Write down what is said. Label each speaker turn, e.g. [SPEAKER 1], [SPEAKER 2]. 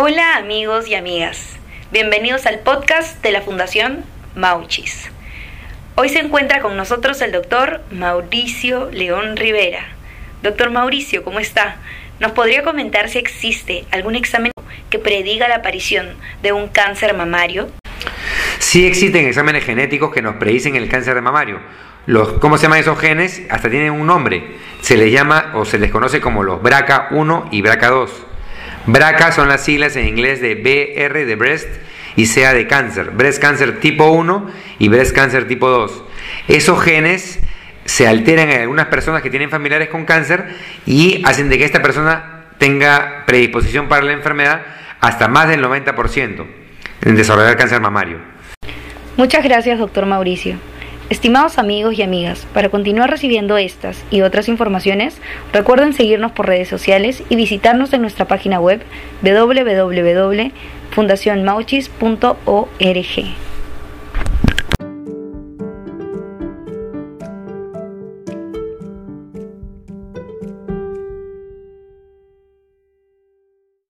[SPEAKER 1] Hola amigos y amigas, bienvenidos al podcast de la Fundación Mauchis. Hoy se encuentra con nosotros el doctor Mauricio León Rivera. Doctor Mauricio, ¿cómo está? ¿Nos podría comentar si existe algún examen que prediga la aparición de un cáncer mamario?
[SPEAKER 2] Sí existen exámenes genéticos que nos predicen el cáncer de mamario. Los, ¿Cómo se llaman esos genes? Hasta tienen un nombre. Se les llama o se les conoce como los BRCA1 y BRCA2. BRCA son las siglas en inglés de BR de breast y CA de cáncer. Breast cancer tipo 1 y breast cancer tipo 2. Esos genes se alteran en algunas personas que tienen familiares con cáncer y hacen de que esta persona tenga predisposición para la enfermedad hasta más del 90% en desarrollar cáncer mamario.
[SPEAKER 1] Muchas gracias, doctor Mauricio. Estimados amigos y amigas, para continuar recibiendo estas y otras informaciones, recuerden seguirnos por redes sociales y visitarnos en nuestra página web www.fundacionmauchis.org.